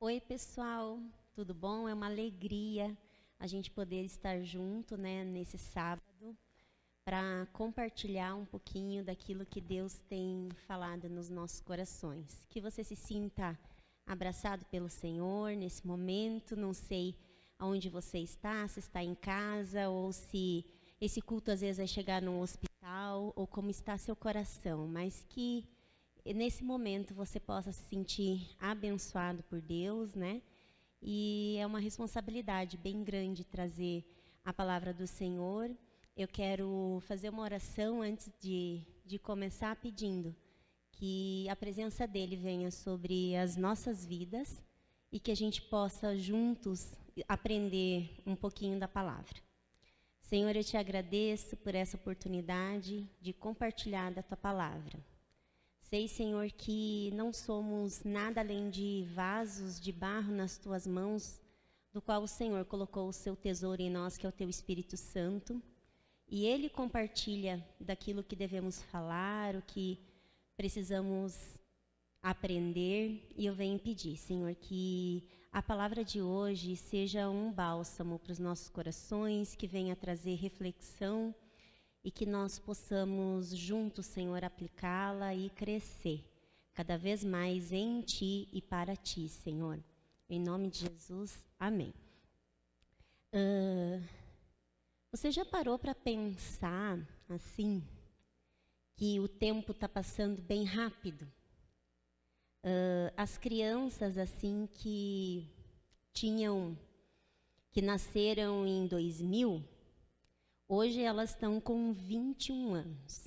Oi, pessoal, tudo bom? É uma alegria a gente poder estar junto, né, nesse sábado, para compartilhar um pouquinho daquilo que Deus tem falado nos nossos corações. Que você se sinta abraçado pelo Senhor nesse momento. Não sei aonde você está, se está em casa ou se esse culto às vezes vai chegar num hospital ou como está seu coração, mas que nesse momento você possa se sentir abençoado por Deus, né? E é uma responsabilidade bem grande trazer a palavra do Senhor. Eu quero fazer uma oração antes de, de começar pedindo que a presença dele venha sobre as nossas vidas e que a gente possa juntos aprender um pouquinho da palavra. Senhor, eu te agradeço por essa oportunidade de compartilhar da tua palavra. Sei, Senhor, que não somos nada além de vasos de barro nas tuas mãos, do qual o Senhor colocou o seu tesouro em nós, que é o teu Espírito Santo. E ele compartilha daquilo que devemos falar, o que precisamos aprender. E eu venho pedir, Senhor, que a palavra de hoje seja um bálsamo para os nossos corações, que venha trazer reflexão e que nós possamos juntos, Senhor, aplicá-la e crescer cada vez mais em Ti e para Ti, Senhor. Em nome de Jesus, amém. Uh, você já parou para pensar assim que o tempo está passando bem rápido? Uh, as crianças assim que tinham que nasceram em 2000 Hoje elas estão com 21 anos,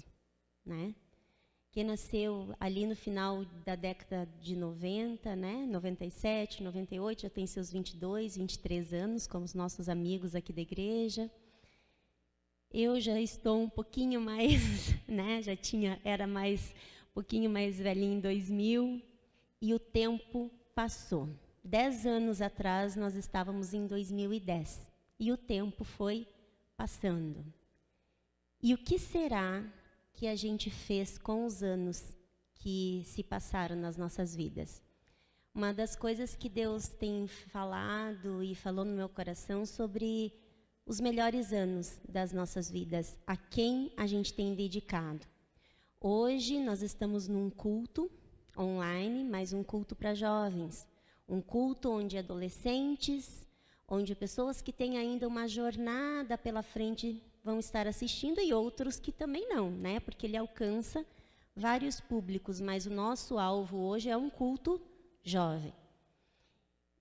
né? Quem nasceu ali no final da década de 90, né? 97, 98, já tem seus 22, 23 anos, como os nossos amigos aqui da igreja. Eu já estou um pouquinho mais, né? Já tinha, era mais, um pouquinho mais velhinho em 2000 e o tempo passou. Dez anos atrás nós estávamos em 2010 e o tempo foi passando. E o que será que a gente fez com os anos que se passaram nas nossas vidas? Uma das coisas que Deus tem falado e falou no meu coração sobre os melhores anos das nossas vidas, a quem a gente tem dedicado. Hoje nós estamos num culto online, mas um culto para jovens, um culto onde adolescentes, onde pessoas que têm ainda uma jornada pela frente vão estar assistindo e outros que também não, né? Porque ele alcança vários públicos, mas o nosso alvo hoje é um culto jovem.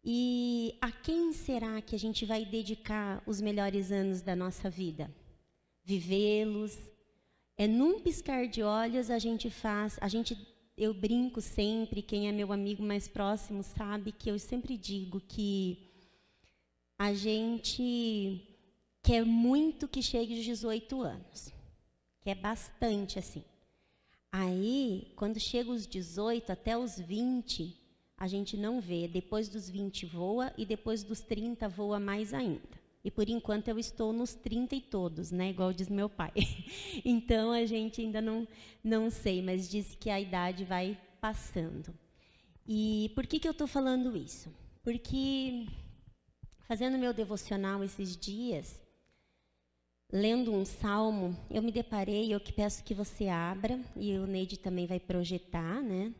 E a quem será que a gente vai dedicar os melhores anos da nossa vida? Vivê-los. É num piscar de olhos a gente faz, a gente eu brinco sempre, quem é meu amigo mais próximo sabe que eu sempre digo que a gente quer muito que chegue aos 18 anos. Quer bastante assim. Aí, quando chega os 18 até os 20, a gente não vê. Depois dos 20 voa e depois dos 30 voa mais ainda. E por enquanto eu estou nos 30 e todos, né? Igual diz meu pai. então a gente ainda não, não sei, mas diz que a idade vai passando. E por que, que eu estou falando isso? Porque Fazendo meu devocional esses dias, lendo um salmo, eu me deparei, eu que peço que você abra, e o Neide também vai projetar, né?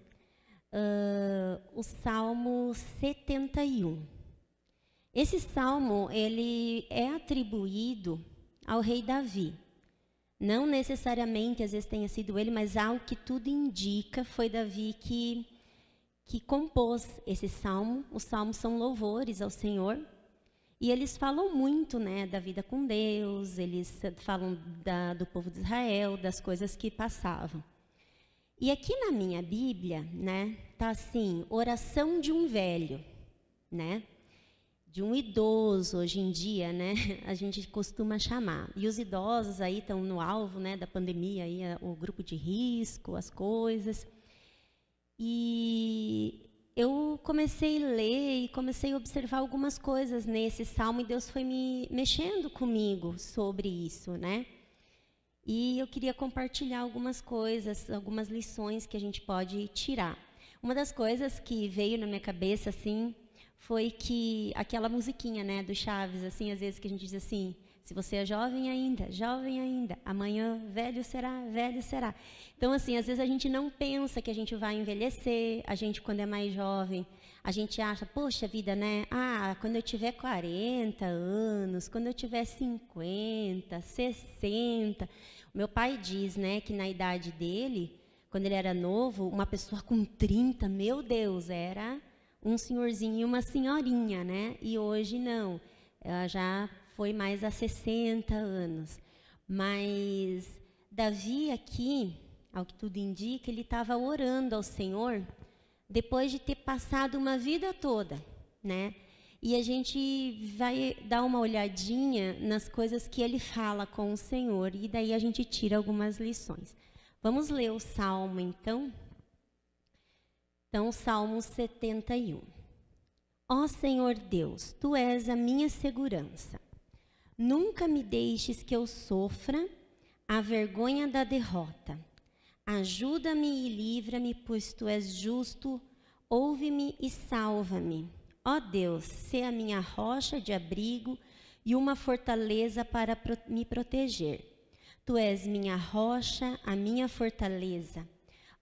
Uh, o Salmo 71. Esse salmo, ele é atribuído ao rei Davi. Não necessariamente, às vezes tenha sido ele, mas ao que tudo indica, foi Davi que, que compôs esse salmo. Os salmos são louvores ao Senhor, e eles falam muito né, da vida com Deus, eles falam da, do povo de Israel, das coisas que passavam. E aqui na minha Bíblia, né, tá assim, oração de um velho, né? De um idoso hoje em dia, né? A gente costuma chamar. E os idosos aí estão no alvo, né, da pandemia aí, o grupo de risco, as coisas. E eu comecei a ler e comecei a observar algumas coisas nesse salmo e Deus foi me mexendo comigo sobre isso, né? E eu queria compartilhar algumas coisas, algumas lições que a gente pode tirar. Uma das coisas que veio na minha cabeça assim foi que aquela musiquinha, né, do Chaves, assim, às vezes que a gente diz assim, se você é jovem ainda, jovem ainda, amanhã velho será, velho será. Então, assim, às vezes a gente não pensa que a gente vai envelhecer, a gente, quando é mais jovem, a gente acha, poxa vida, né? Ah, quando eu tiver 40 anos, quando eu tiver 50, 60. O meu pai diz, né, que na idade dele, quando ele era novo, uma pessoa com 30, meu Deus, era um senhorzinho e uma senhorinha, né? E hoje não. Ela já foi mais a 60 anos. Mas Davi aqui, ao que tudo indica, ele estava orando ao Senhor depois de ter passado uma vida toda, né? E a gente vai dar uma olhadinha nas coisas que ele fala com o Senhor e daí a gente tira algumas lições. Vamos ler o Salmo então? Então, Salmo 71. Ó Senhor Deus, tu és a minha segurança. Nunca me deixes que eu sofra a vergonha da derrota. Ajuda-me e livra-me, pois tu és justo. Ouve-me e salva-me. Ó Deus, sê a minha rocha de abrigo e uma fortaleza para me proteger. Tu és minha rocha, a minha fortaleza.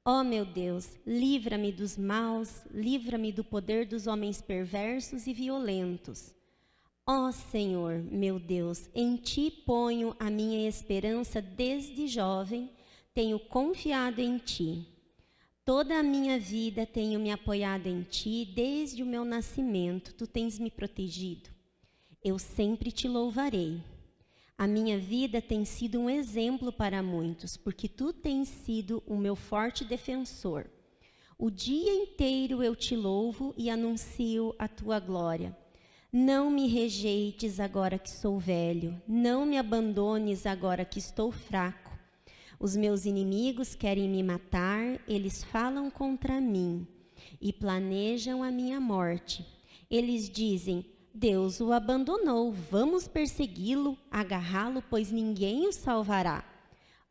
Ó meu Deus, livra-me dos maus, livra-me do poder dos homens perversos e violentos. Ó Senhor, meu Deus, em ti ponho a minha esperança desde jovem tenho confiado em ti. Toda a minha vida tenho me apoiado em ti, desde o meu nascimento, tu tens me protegido. Eu sempre te louvarei. A minha vida tem sido um exemplo para muitos, porque tu tens sido o meu forte defensor. O dia inteiro eu te louvo e anuncio a tua glória. Não me rejeites agora que sou velho, não me abandones agora que estou fraco. Os meus inimigos querem me matar, eles falam contra mim e planejam a minha morte. Eles dizem: Deus o abandonou, vamos persegui-lo, agarrá-lo, pois ninguém o salvará.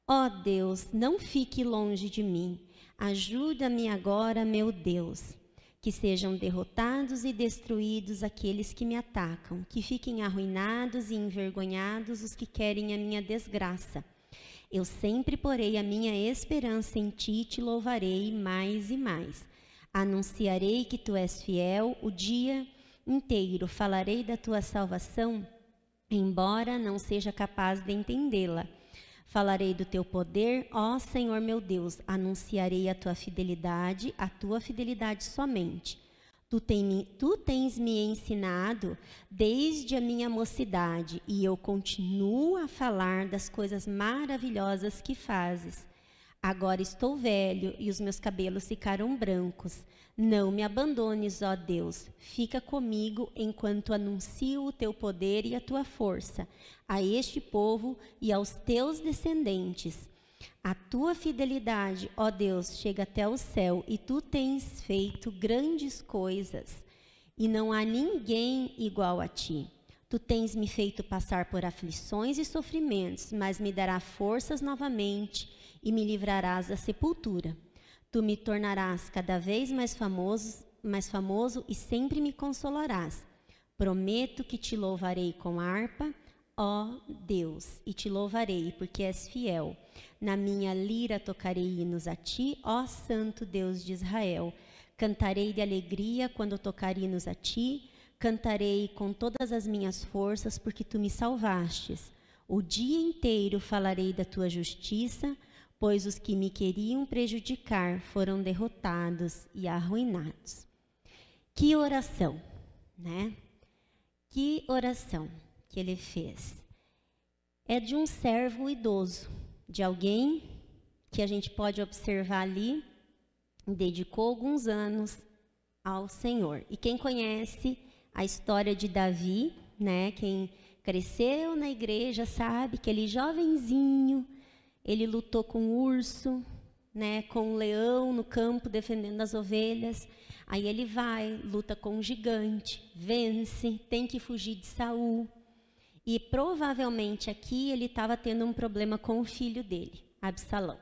Ó oh Deus, não fique longe de mim. Ajuda-me agora, meu Deus. Que sejam derrotados e destruídos aqueles que me atacam, que fiquem arruinados e envergonhados os que querem a minha desgraça. Eu sempre porei a minha esperança em ti e te louvarei mais e mais. Anunciarei que tu és fiel o dia inteiro, falarei da tua salvação, embora não seja capaz de entendê-la. Falarei do teu poder, ó Senhor meu Deus, anunciarei a tua fidelidade, a tua fidelidade somente. Tu, tem, tu tens me ensinado desde a minha mocidade, e eu continuo a falar das coisas maravilhosas que fazes. Agora estou velho e os meus cabelos ficaram brancos. Não me abandones, ó Deus. Fica comigo enquanto anuncio o teu poder e a tua força a este povo e aos teus descendentes. A tua fidelidade, ó Deus, chega até o céu e tu tens feito grandes coisas e não há ninguém igual a ti. Tu tens me feito passar por aflições e sofrimentos, mas me dará forças novamente e me livrarás da sepultura. Tu me tornarás cada vez mais famoso, mais famoso e sempre me consolarás. Prometo que te louvarei com harpa ó Deus, e te louvarei, porque és fiel. Na minha lira tocarei hinos a ti, ó Santo Deus de Israel. Cantarei de alegria quando tocar hinos a ti, cantarei com todas as minhas forças, porque tu me salvastes. O dia inteiro falarei da tua justiça, pois os que me queriam prejudicar foram derrotados e arruinados. Que oração, né? Que oração que ele fez é de um servo idoso, de alguém que a gente pode observar ali, dedicou alguns anos ao Senhor. E quem conhece a história de Davi, né, quem cresceu na igreja sabe que ele jovenzinho, ele lutou com o urso, né, com o leão no campo defendendo as ovelhas. Aí ele vai, luta com um gigante, vence, tem que fugir de Saul. E provavelmente aqui ele estava tendo um problema com o filho dele, Absalão.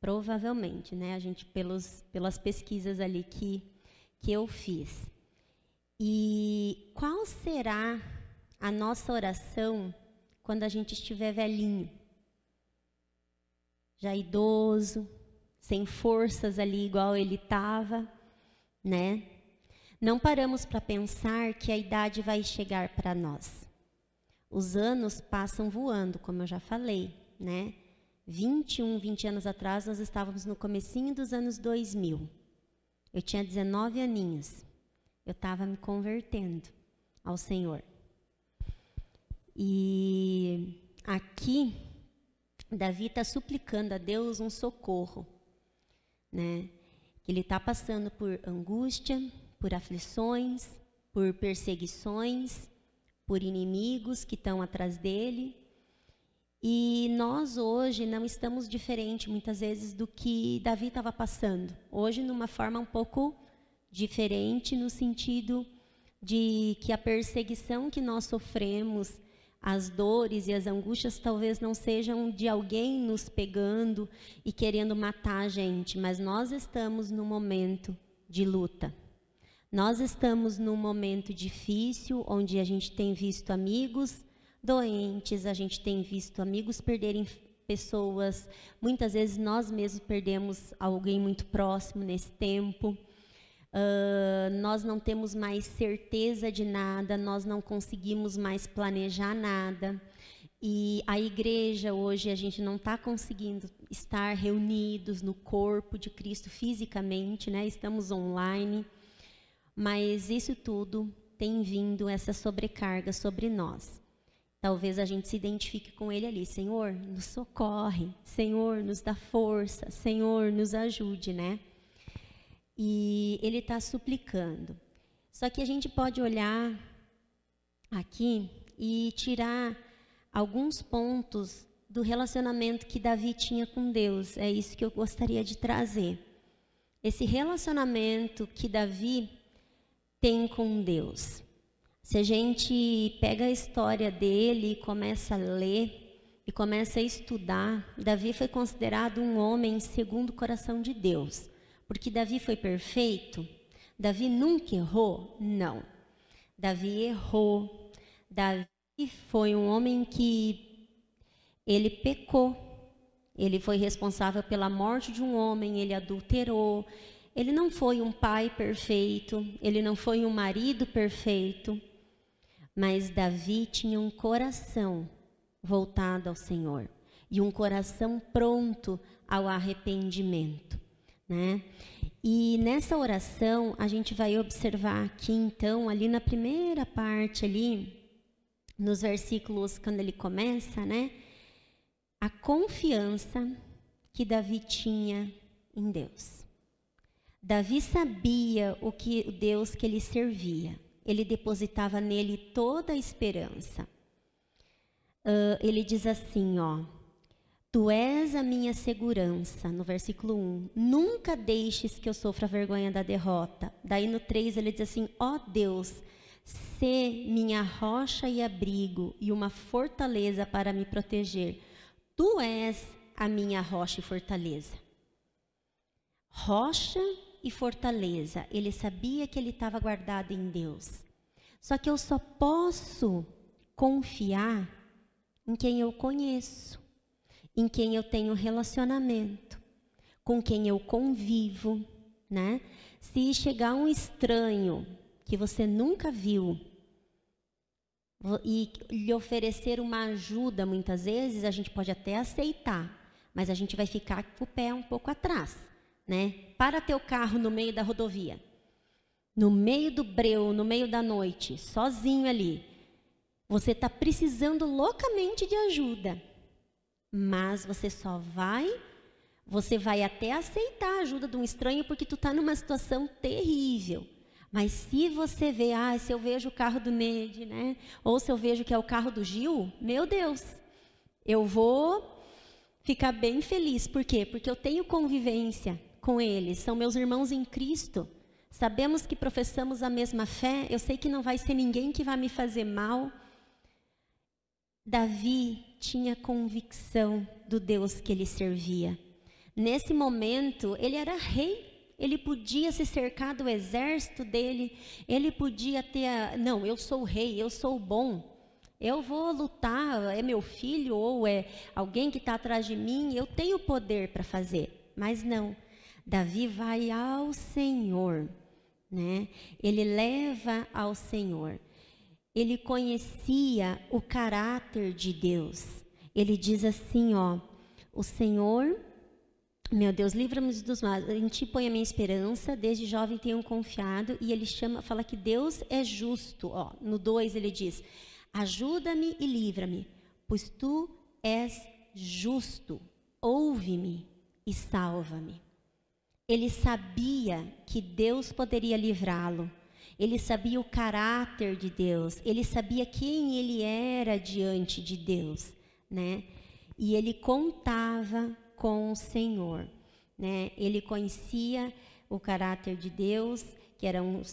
Provavelmente, né? A gente pelos, pelas pesquisas ali que que eu fiz. E qual será a nossa oração quando a gente estiver velhinho? Já idoso, sem forças ali igual ele estava, né? Não paramos para pensar que a idade vai chegar para nós. Os anos passam voando, como eu já falei, né? 21, 20 anos atrás, nós estávamos no comecinho dos anos 2000. Eu tinha 19 aninhos. Eu estava me convertendo ao Senhor. E aqui, Davi está suplicando a Deus um socorro, né? Que ele está passando por angústia, por aflições, por perseguições, por inimigos que estão atrás dele. E nós hoje não estamos diferente muitas vezes do que Davi estava passando. Hoje, numa forma um pouco diferente, no sentido de que a perseguição que nós sofremos, as dores e as angústias talvez não sejam de alguém nos pegando e querendo matar a gente, mas nós estamos no momento de luta. Nós estamos num momento difícil, onde a gente tem visto amigos doentes, a gente tem visto amigos perderem pessoas. Muitas vezes nós mesmos perdemos alguém muito próximo nesse tempo. Uh, nós não temos mais certeza de nada, nós não conseguimos mais planejar nada. E a igreja hoje a gente não está conseguindo estar reunidos no corpo de Cristo fisicamente, né? Estamos online. Mas isso tudo tem vindo essa sobrecarga sobre nós. Talvez a gente se identifique com ele ali, Senhor, nos socorre, Senhor, nos dá força, Senhor, nos ajude, né? E ele está suplicando. Só que a gente pode olhar aqui e tirar alguns pontos do relacionamento que Davi tinha com Deus. É isso que eu gostaria de trazer. Esse relacionamento que Davi tem com Deus. Se a gente pega a história dele e começa a ler e começa a estudar, Davi foi considerado um homem segundo o coração de Deus. Porque Davi foi perfeito? Davi nunca errou? Não. Davi errou. Davi foi um homem que ele pecou. Ele foi responsável pela morte de um homem, ele adulterou, ele não foi um pai perfeito, ele não foi um marido perfeito, mas Davi tinha um coração voltado ao Senhor e um coração pronto ao arrependimento, né? E nessa oração a gente vai observar aqui então ali na primeira parte ali nos versículos quando ele começa, né? A confiança que Davi tinha em Deus. Davi sabia o que o Deus que ele servia. Ele depositava nele toda a esperança. Uh, ele diz assim, ó: Tu és a minha segurança, no versículo 1. Nunca deixes que eu sofra vergonha da derrota. Daí no 3 ele diz assim: Ó Deus, sê minha rocha e abrigo e uma fortaleza para me proteger. Tu és a minha rocha e fortaleza. Rocha e fortaleza. Ele sabia que ele estava guardado em Deus. Só que eu só posso confiar em quem eu conheço, em quem eu tenho relacionamento, com quem eu convivo, né? Se chegar um estranho que você nunca viu e lhe oferecer uma ajuda, muitas vezes a gente pode até aceitar, mas a gente vai ficar com o pé um pouco atrás né? Para teu carro no meio da rodovia, no meio do breu, no meio da noite, sozinho ali. Você está precisando loucamente de ajuda, mas você só vai, você vai até aceitar a ajuda de um estranho porque tu está numa situação terrível. Mas se você vê, ah, se eu vejo o carro do Ned, né? Ou se eu vejo que é o carro do Gil, meu Deus, eu vou ficar bem feliz. Por quê? Porque eu tenho convivência com eles, são meus irmãos em Cristo. Sabemos que professamos a mesma fé, eu sei que não vai ser ninguém que vai me fazer mal. Davi tinha convicção do Deus que ele servia. Nesse momento, ele era rei, ele podia se cercar do exército dele, ele podia ter, a, não, eu sou rei, eu sou bom, eu vou lutar, é meu filho ou é alguém que está atrás de mim, eu tenho poder para fazer. Mas não, Davi vai ao Senhor, né? Ele leva ao Senhor. Ele conhecia o caráter de Deus. Ele diz assim, ó, o Senhor meu Deus, livra-me dos males. Em ti põe a minha esperança, desde jovem tenho confiado. E ele chama, fala que Deus é justo. Ó, no 2 ele diz: Ajuda-me e livra-me, pois tu és justo. Ouve-me e salva-me. Ele sabia que Deus poderia livrá-lo. Ele sabia o caráter de Deus. Ele sabia quem ele era diante de Deus, né? E ele contava com o Senhor. Né? Ele conhecia o caráter de Deus, que era um uh,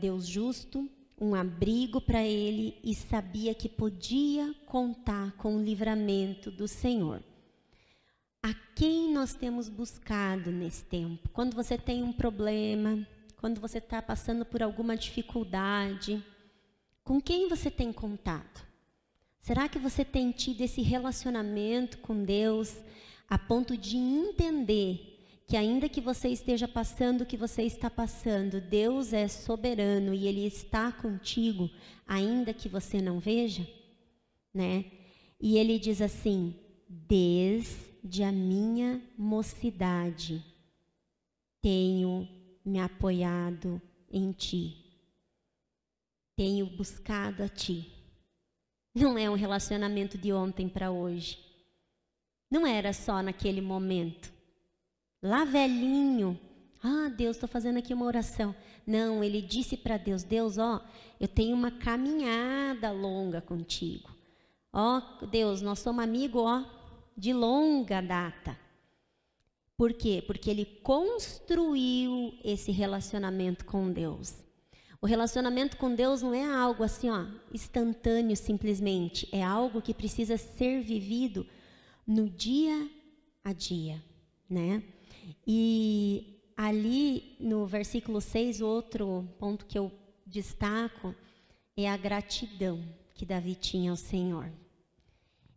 Deus justo, um abrigo para ele e sabia que podia contar com o livramento do Senhor. A quem nós temos buscado nesse tempo? Quando você tem um problema, quando você está passando por alguma dificuldade, com quem você tem contato? Será que você tem tido esse relacionamento com Deus a ponto de entender que ainda que você esteja passando o que você está passando, Deus é soberano e ele está contigo, ainda que você não veja, né? E ele diz assim: desde a minha mocidade tenho me apoiado em ti. Tenho buscado a ti. Não é um relacionamento de ontem para hoje. Não era só naquele momento. Lá velhinho, ah, Deus, estou fazendo aqui uma oração. Não, ele disse para Deus: Deus, ó, eu tenho uma caminhada longa contigo. Ó, Deus, nós somos amigos, ó, de longa data. Por quê? Porque ele construiu esse relacionamento com Deus. O relacionamento com Deus não é algo assim, ó, instantâneo simplesmente. É algo que precisa ser vivido no dia a dia, né? E ali no versículo 6, outro ponto que eu destaco é a gratidão que Davi tinha ao Senhor.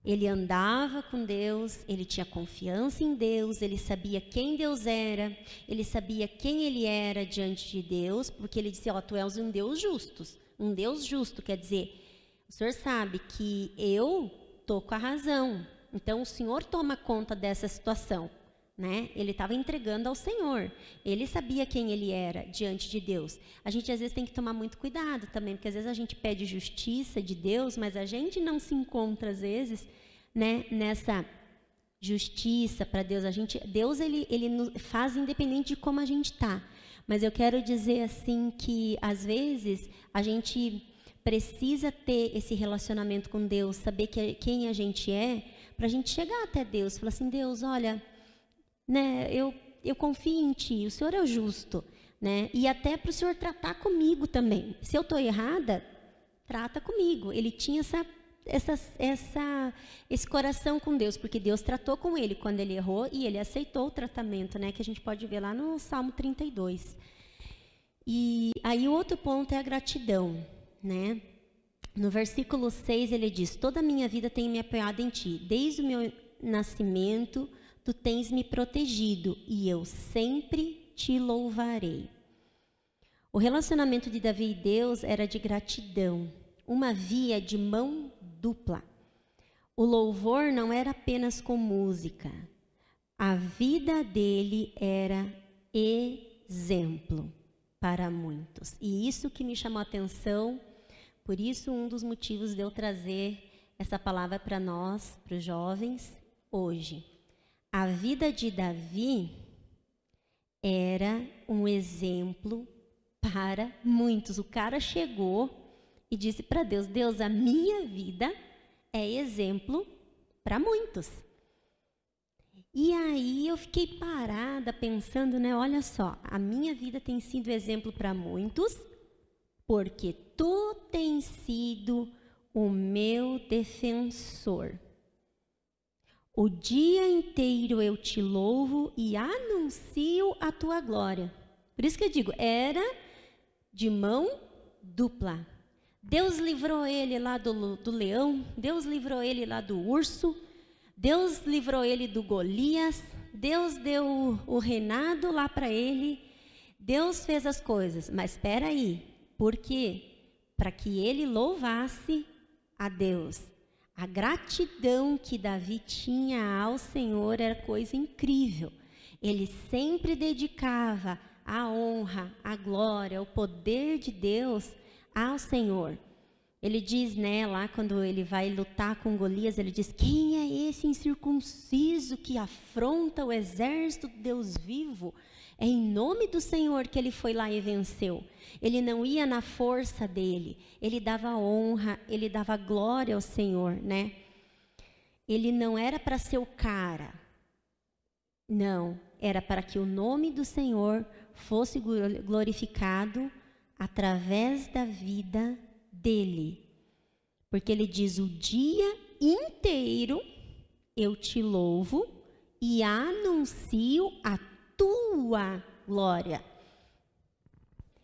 Ele andava com Deus, ele tinha confiança em Deus, ele sabia quem Deus era, ele sabia quem ele era diante de Deus, porque ele disse: Ó, oh, tu és um Deus justo. Um Deus justo quer dizer, o Senhor sabe que eu tô com a razão, então o Senhor toma conta dessa situação. Né? Ele estava entregando ao Senhor. Ele sabia quem ele era diante de Deus. A gente às vezes tem que tomar muito cuidado também, porque às vezes a gente pede justiça de Deus, mas a gente não se encontra às vezes, né, nessa justiça para Deus. A gente, Deus ele, ele faz independente de como a gente está. Mas eu quero dizer assim que às vezes a gente precisa ter esse relacionamento com Deus, saber que, quem a gente é, para a gente chegar até Deus, falar assim, Deus, olha, né, eu, eu confio em Ti, o Senhor é justo, né? E até para o Senhor tratar comigo também. Se eu estou errada, trata comigo. Ele tinha essa, essa, essa, esse coração com Deus, porque Deus tratou com ele quando ele errou e ele aceitou o tratamento, né? Que a gente pode ver lá no Salmo 32. E aí o outro ponto é a gratidão, né? No versículo 6 ele diz: Toda a minha vida tem me apoiado em ti. Desde o meu nascimento, tu tens me protegido e eu sempre te louvarei. O relacionamento de Davi e Deus era de gratidão, uma via de mão dupla. O louvor não era apenas com música, a vida dele era exemplo para muitos. E isso que me chamou a atenção por isso, um dos motivos de eu trazer essa palavra para nós, para os jovens, hoje. A vida de Davi era um exemplo para muitos. O cara chegou e disse para Deus: Deus, a minha vida é exemplo para muitos. E aí eu fiquei parada pensando, né? Olha só, a minha vida tem sido exemplo para muitos, porque tu tens sido o meu defensor. O dia inteiro eu te louvo e anuncio a tua glória. Por isso que eu digo, era de mão dupla. Deus livrou ele lá do, do leão, Deus livrou ele lá do urso, Deus livrou ele do Golias, Deus deu o, reinado lá para ele, Deus fez as coisas, mas espera aí, por quê? Para que ele louvasse a Deus. A gratidão que Davi tinha ao Senhor era coisa incrível. Ele sempre dedicava a honra, a glória, o poder de Deus ao Senhor. Ele diz, né, lá quando ele vai lutar com Golias, ele diz: Quem é esse incircunciso que afronta o exército do Deus vivo? É em nome do Senhor que ele foi lá e venceu. Ele não ia na força dele, ele dava honra, ele dava glória ao Senhor, né? Ele não era para ser o cara, não, era para que o nome do Senhor fosse glorificado através da vida dele. Porque ele diz: o dia inteiro eu te louvo e anuncio a tua glória.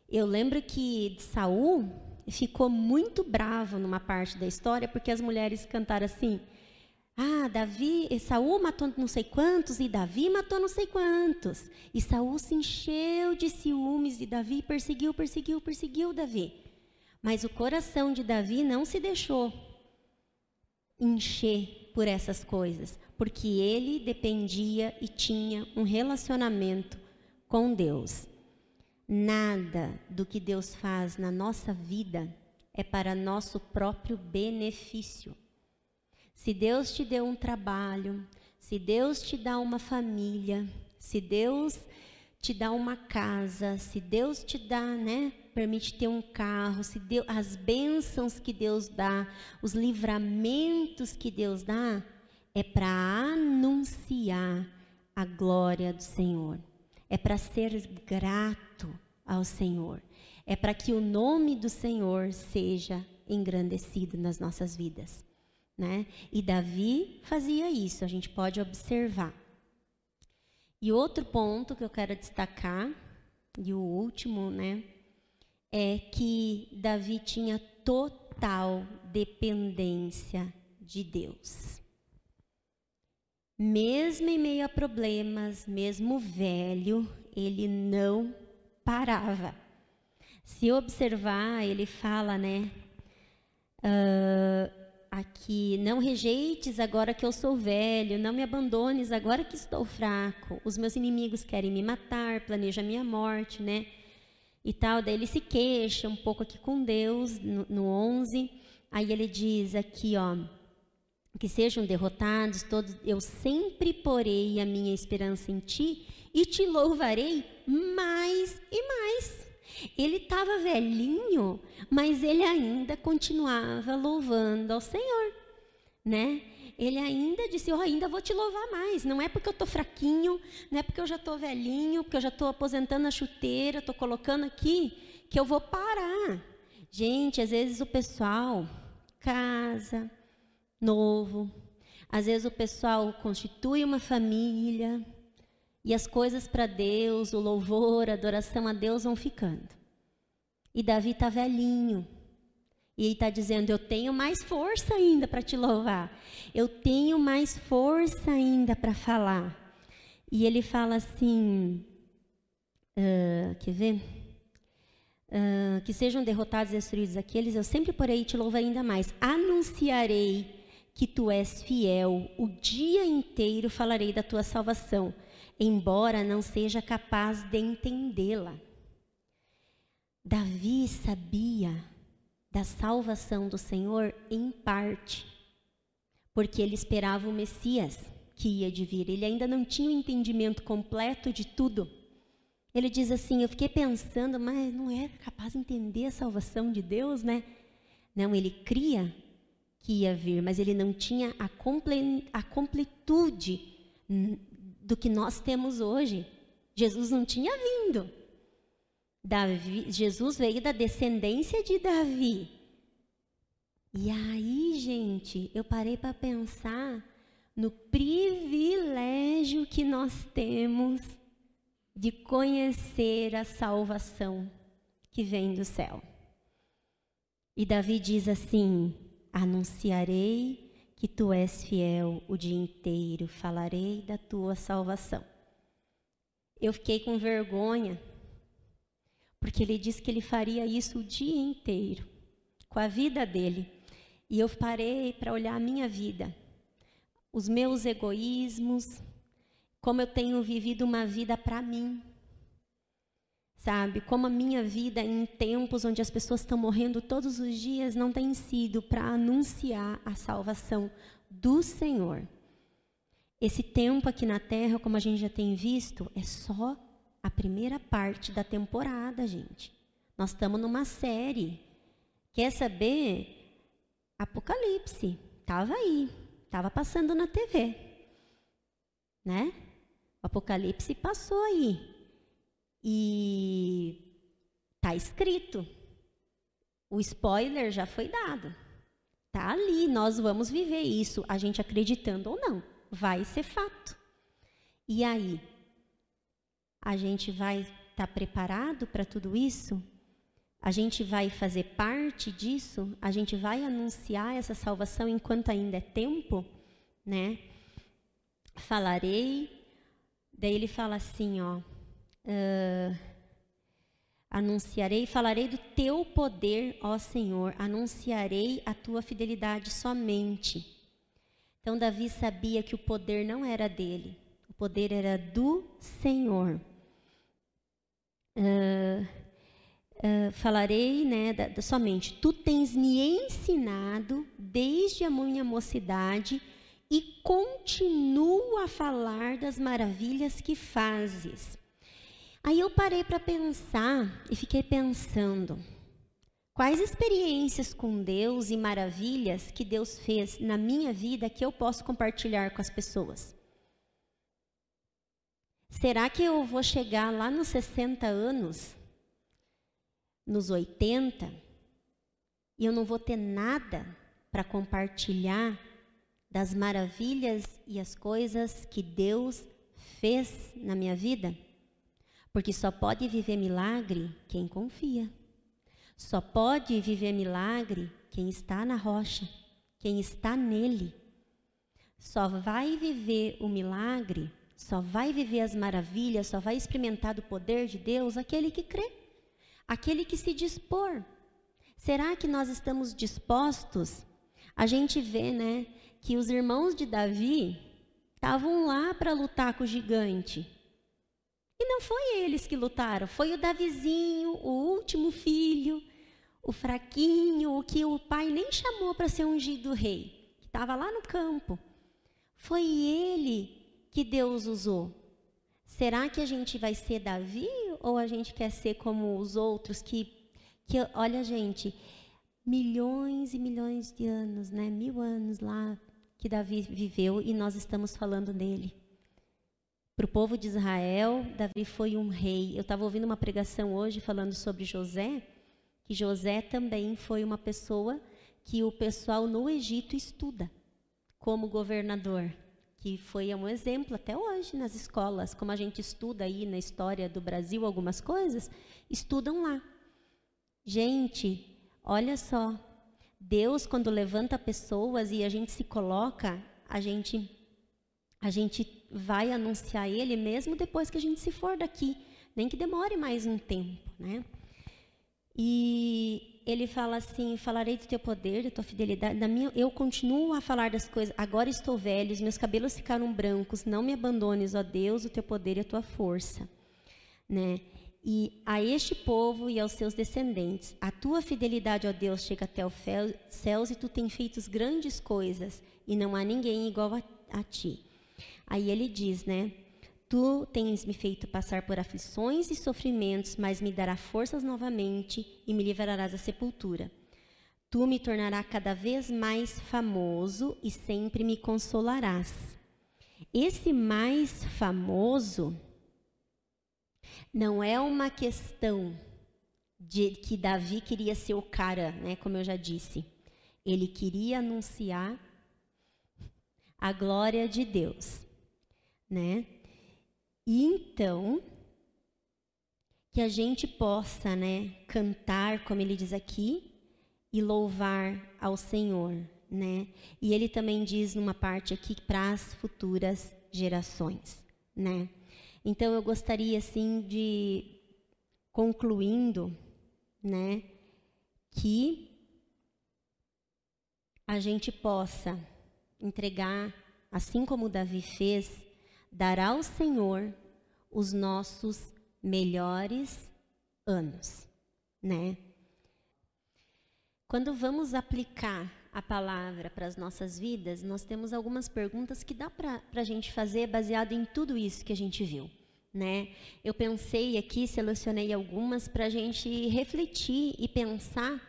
Eu lembro que Saul ficou muito bravo numa parte da história porque as mulheres cantaram assim: ah, Davi, Saul matou não sei quantos e Davi matou não sei quantos. E Saul se encheu de ciúmes e Davi perseguiu, perseguiu, perseguiu Davi. Mas o coração de Davi não se deixou encher por essas coisas, porque ele dependia e tinha um relacionamento com Deus. Nada do que Deus faz na nossa vida é para nosso próprio benefício. Se Deus te deu um trabalho, se Deus te dá uma família, se Deus te dá uma casa, se Deus te dá, né, permite ter um carro, se Deus, as bênçãos que Deus dá, os livramentos que Deus dá, é para anunciar a glória do Senhor. É para ser grato ao Senhor. É para que o nome do Senhor seja engrandecido nas nossas vidas. Né? E Davi fazia isso, a gente pode observar. E outro ponto que eu quero destacar, e o último, né, é que Davi tinha total dependência de Deus. Mesmo em meio a problemas, mesmo velho, ele não parava. Se observar, ele fala, né? Uh, aqui: Não rejeites agora que eu sou velho, não me abandones agora que estou fraco. Os meus inimigos querem me matar, planeja minha morte, né? E tal. Daí ele se queixa um pouco aqui com Deus, no, no 11. Aí ele diz aqui, ó. Que sejam derrotados todos, eu sempre porei a minha esperança em ti e te louvarei mais e mais. Ele estava velhinho, mas ele ainda continuava louvando ao Senhor, né? Ele ainda disse: Eu ainda vou te louvar mais. Não é porque eu estou fraquinho, não é porque eu já estou velhinho, porque eu já estou aposentando a chuteira, estou colocando aqui, que eu vou parar. Gente, às vezes o pessoal casa, novo, às vezes o pessoal constitui uma família, e as coisas para Deus, o louvor, a adoração a Deus vão ficando. E Davi está velhinho. E ele está dizendo: Eu tenho mais força ainda para te louvar. Eu tenho mais força ainda para falar. E ele fala assim: uh, Quer ver? Uh, que sejam derrotados e destruídos aqueles, eu sempre porei te louvar ainda mais. Anunciarei que tu és fiel, o dia inteiro falarei da tua salvação embora não seja capaz de entendê-la. Davi sabia da salvação do Senhor em parte, porque ele esperava o Messias que ia de vir. Ele ainda não tinha o um entendimento completo de tudo. Ele diz assim: Eu fiquei pensando, mas não é capaz de entender a salvação de Deus, né? Não, ele cria que ia vir, mas ele não tinha a, comple a completude do que nós temos hoje. Jesus não tinha vindo. Davi, Jesus veio da descendência de Davi. E aí, gente, eu parei para pensar no privilégio que nós temos de conhecer a salvação que vem do céu. E Davi diz assim: Anunciarei que tu és fiel o dia inteiro, falarei da tua salvação. Eu fiquei com vergonha, porque ele disse que ele faria isso o dia inteiro, com a vida dele. E eu parei para olhar a minha vida, os meus egoísmos, como eu tenho vivido uma vida para mim. Sabe, como a minha vida em tempos onde as pessoas estão morrendo todos os dias não tem sido para anunciar a salvação do Senhor. Esse tempo aqui na terra, como a gente já tem visto, é só a primeira parte da temporada, gente. Nós estamos numa série. Quer saber? Apocalipse. Estava aí. Estava passando na TV. Né? O Apocalipse passou aí. E está escrito. O spoiler já foi dado. Está ali, nós vamos viver isso, a gente acreditando ou não. Vai ser fato. E aí? A gente vai estar tá preparado para tudo isso? A gente vai fazer parte disso? A gente vai anunciar essa salvação enquanto ainda é tempo? Né? Falarei. Daí ele fala assim, ó. Uh, anunciarei, falarei do teu poder, ó Senhor, anunciarei a tua fidelidade somente. Então, Davi sabia que o poder não era dele, o poder era do Senhor. Uh, falarei né, da, da, somente, tu tens me ensinado desde a minha mocidade e continuo a falar das maravilhas que fazes. Aí eu parei para pensar e fiquei pensando: quais experiências com Deus e maravilhas que Deus fez na minha vida que eu posso compartilhar com as pessoas? Será que eu vou chegar lá nos 60 anos, nos 80, e eu não vou ter nada para compartilhar das maravilhas e as coisas que Deus fez na minha vida? Porque só pode viver milagre quem confia. Só pode viver milagre quem está na rocha, quem está nele. Só vai viver o milagre, só vai viver as maravilhas, só vai experimentar do poder de Deus aquele que crê, aquele que se dispor. Será que nós estamos dispostos? A gente vê, né, que os irmãos de Davi estavam lá para lutar com o gigante. E não foi eles que lutaram, foi o Davizinho, o último filho, o fraquinho, o que o pai nem chamou para ser ungido rei, que estava lá no campo. Foi ele que Deus usou. Será que a gente vai ser Davi ou a gente quer ser como os outros que, que olha, gente, milhões e milhões de anos, né? Mil anos lá que Davi viveu e nós estamos falando dele. Para o povo de Israel, Davi foi um rei. Eu estava ouvindo uma pregação hoje falando sobre José, que José também foi uma pessoa que o pessoal no Egito estuda como governador, que foi um exemplo até hoje nas escolas, como a gente estuda aí na história do Brasil algumas coisas, estudam lá. Gente, olha só, Deus quando levanta pessoas e a gente se coloca, a gente a gente vai anunciar ele mesmo depois que a gente se for daqui, nem que demore mais um tempo, né? E ele fala assim: falarei do teu poder, da tua fidelidade. Da minha, eu continuo a falar das coisas. Agora estou velho, os meus cabelos ficaram brancos. Não me abandones, ó Deus, o teu poder e a tua força, né? E a este povo e aos seus descendentes, a tua fidelidade, ó Deus, chega até os céus e tu tens feito grandes coisas e não há ninguém igual a, a ti. Aí ele diz, né? Tu tens me feito passar por aflições e sofrimentos, mas me dará forças novamente e me livrarás da sepultura. Tu me tornarás cada vez mais famoso e sempre me consolarás. Esse mais famoso não é uma questão de que Davi queria ser o cara, né, como eu já disse. Ele queria anunciar a glória de Deus né? E então, que a gente possa, né, cantar, como ele diz aqui, e louvar ao Senhor, né? E ele também diz numa parte aqui para as futuras gerações, né? Então eu gostaria assim de concluindo, né, que a gente possa entregar, assim como Davi fez, dar ao Senhor os nossos melhores anos, né? Quando vamos aplicar a palavra para as nossas vidas, nós temos algumas perguntas que dá para a gente fazer baseado em tudo isso que a gente viu. Né? Eu pensei aqui, selecionei algumas para a gente refletir e pensar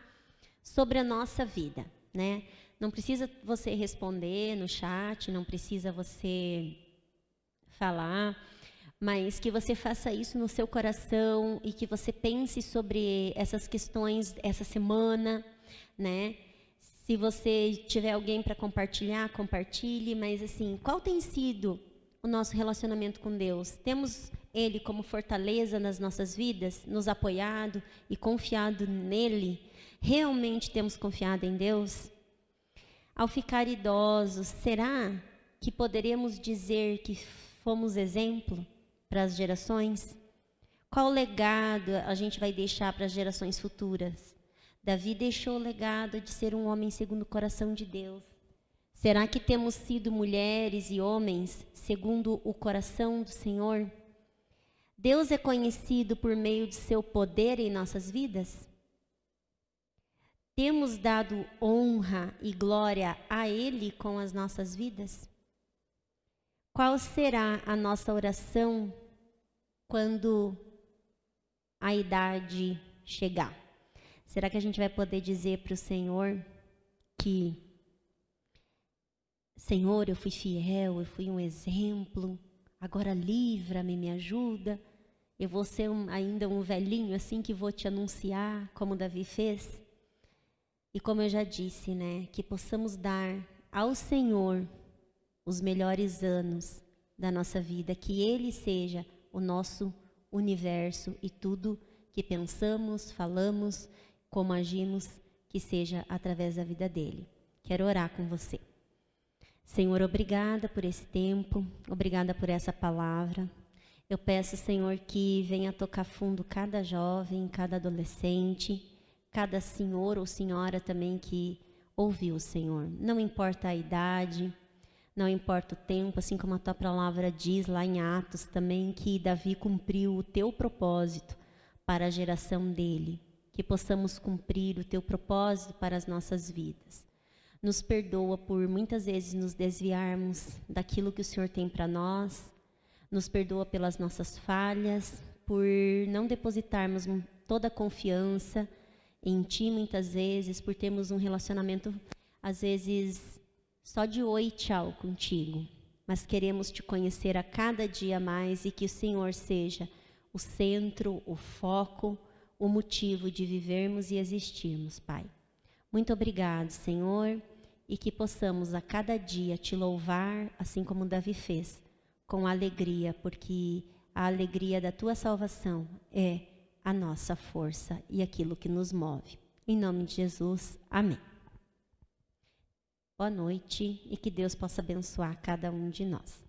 sobre a nossa vida. Né? Não precisa você responder no chat, não precisa você falar, mas que você faça isso no seu coração e que você pense sobre essas questões essa semana, né? Se você tiver alguém para compartilhar, compartilhe, mas assim, qual tem sido o nosso relacionamento com Deus? Temos ele como fortaleza nas nossas vidas, nos apoiado e confiado nele? Realmente temos confiado em Deus? Ao ficar idosos, será que poderemos dizer que fomos exemplo? para as gerações? Qual legado a gente vai deixar para as gerações futuras? Davi deixou o legado de ser um homem segundo o coração de Deus. Será que temos sido mulheres e homens segundo o coração do Senhor? Deus é conhecido por meio de seu poder em nossas vidas? Temos dado honra e glória a Ele com as nossas vidas? Qual será a nossa oração quando a idade chegar? Será que a gente vai poder dizer para o Senhor que, Senhor, eu fui fiel, eu fui um exemplo, agora livra-me, me ajuda? Eu vou ser um, ainda um velhinho assim que vou te anunciar, como Davi fez? E como eu já disse, né, que possamos dar ao Senhor os melhores anos da nossa vida, que Ele seja o nosso universo e tudo que pensamos, falamos, como agimos, que seja através da vida dele. Quero orar com você. Senhor, obrigada por esse tempo, obrigada por essa palavra. Eu peço, Senhor, que venha tocar fundo cada jovem, cada adolescente, cada senhor ou senhora também que ouviu, Senhor. Não importa a idade, não importa o tempo, assim como a tua palavra diz lá em Atos também, que Davi cumpriu o teu propósito para a geração dele, que possamos cumprir o teu propósito para as nossas vidas. Nos perdoa por muitas vezes nos desviarmos daquilo que o Senhor tem para nós, nos perdoa pelas nossas falhas, por não depositarmos toda a confiança em Ti muitas vezes, por termos um relacionamento às vezes só de oi tchau contigo, mas queremos te conhecer a cada dia mais e que o Senhor seja o centro, o foco, o motivo de vivermos e existirmos, Pai. Muito obrigado, Senhor, e que possamos a cada dia te louvar, assim como Davi fez, com alegria, porque a alegria da tua salvação é a nossa força e aquilo que nos move. Em nome de Jesus, amém. Boa noite e que Deus possa abençoar cada um de nós.